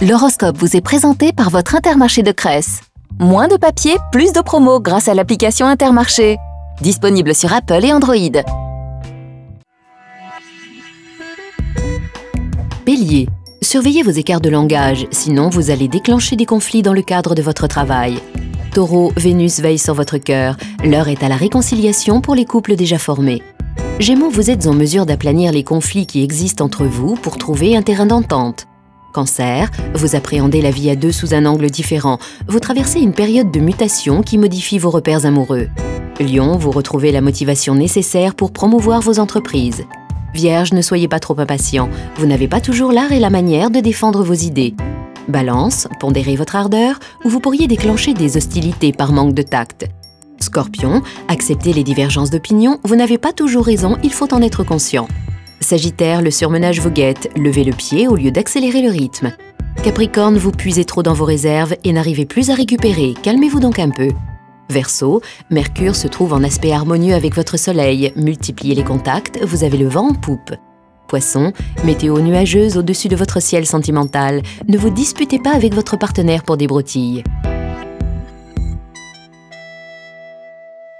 L'horoscope vous est présenté par votre Intermarché de Cresse. Moins de papier, plus de promos grâce à l'application Intermarché. Disponible sur Apple et Android. Bélier, surveillez vos écarts de langage, sinon vous allez déclencher des conflits dans le cadre de votre travail. Taureau, Vénus veille sur votre cœur. L'heure est à la réconciliation pour les couples déjà formés. Gémeaux, vous êtes en mesure d'aplanir les conflits qui existent entre vous pour trouver un terrain d'entente. Cancer, vous appréhendez la vie à deux sous un angle différent. Vous traversez une période de mutation qui modifie vos repères amoureux. Lion, vous retrouvez la motivation nécessaire pour promouvoir vos entreprises. Vierge, ne soyez pas trop impatient. Vous n'avez pas toujours l'art et la manière de défendre vos idées. Balance, pondérez votre ardeur ou vous pourriez déclencher des hostilités par manque de tact. Scorpion, acceptez les divergences d'opinion, vous n'avez pas toujours raison, il faut en être conscient. Sagittaire, le surmenage vous guette, levez le pied au lieu d'accélérer le rythme. Capricorne, vous puisez trop dans vos réserves et n'arrivez plus à récupérer, calmez-vous donc un peu. Verseau, Mercure se trouve en aspect harmonieux avec votre Soleil, multipliez les contacts, vous avez le vent en poupe. Poisson, météo nuageuse au-dessus de votre ciel sentimental, ne vous disputez pas avec votre partenaire pour des broutilles.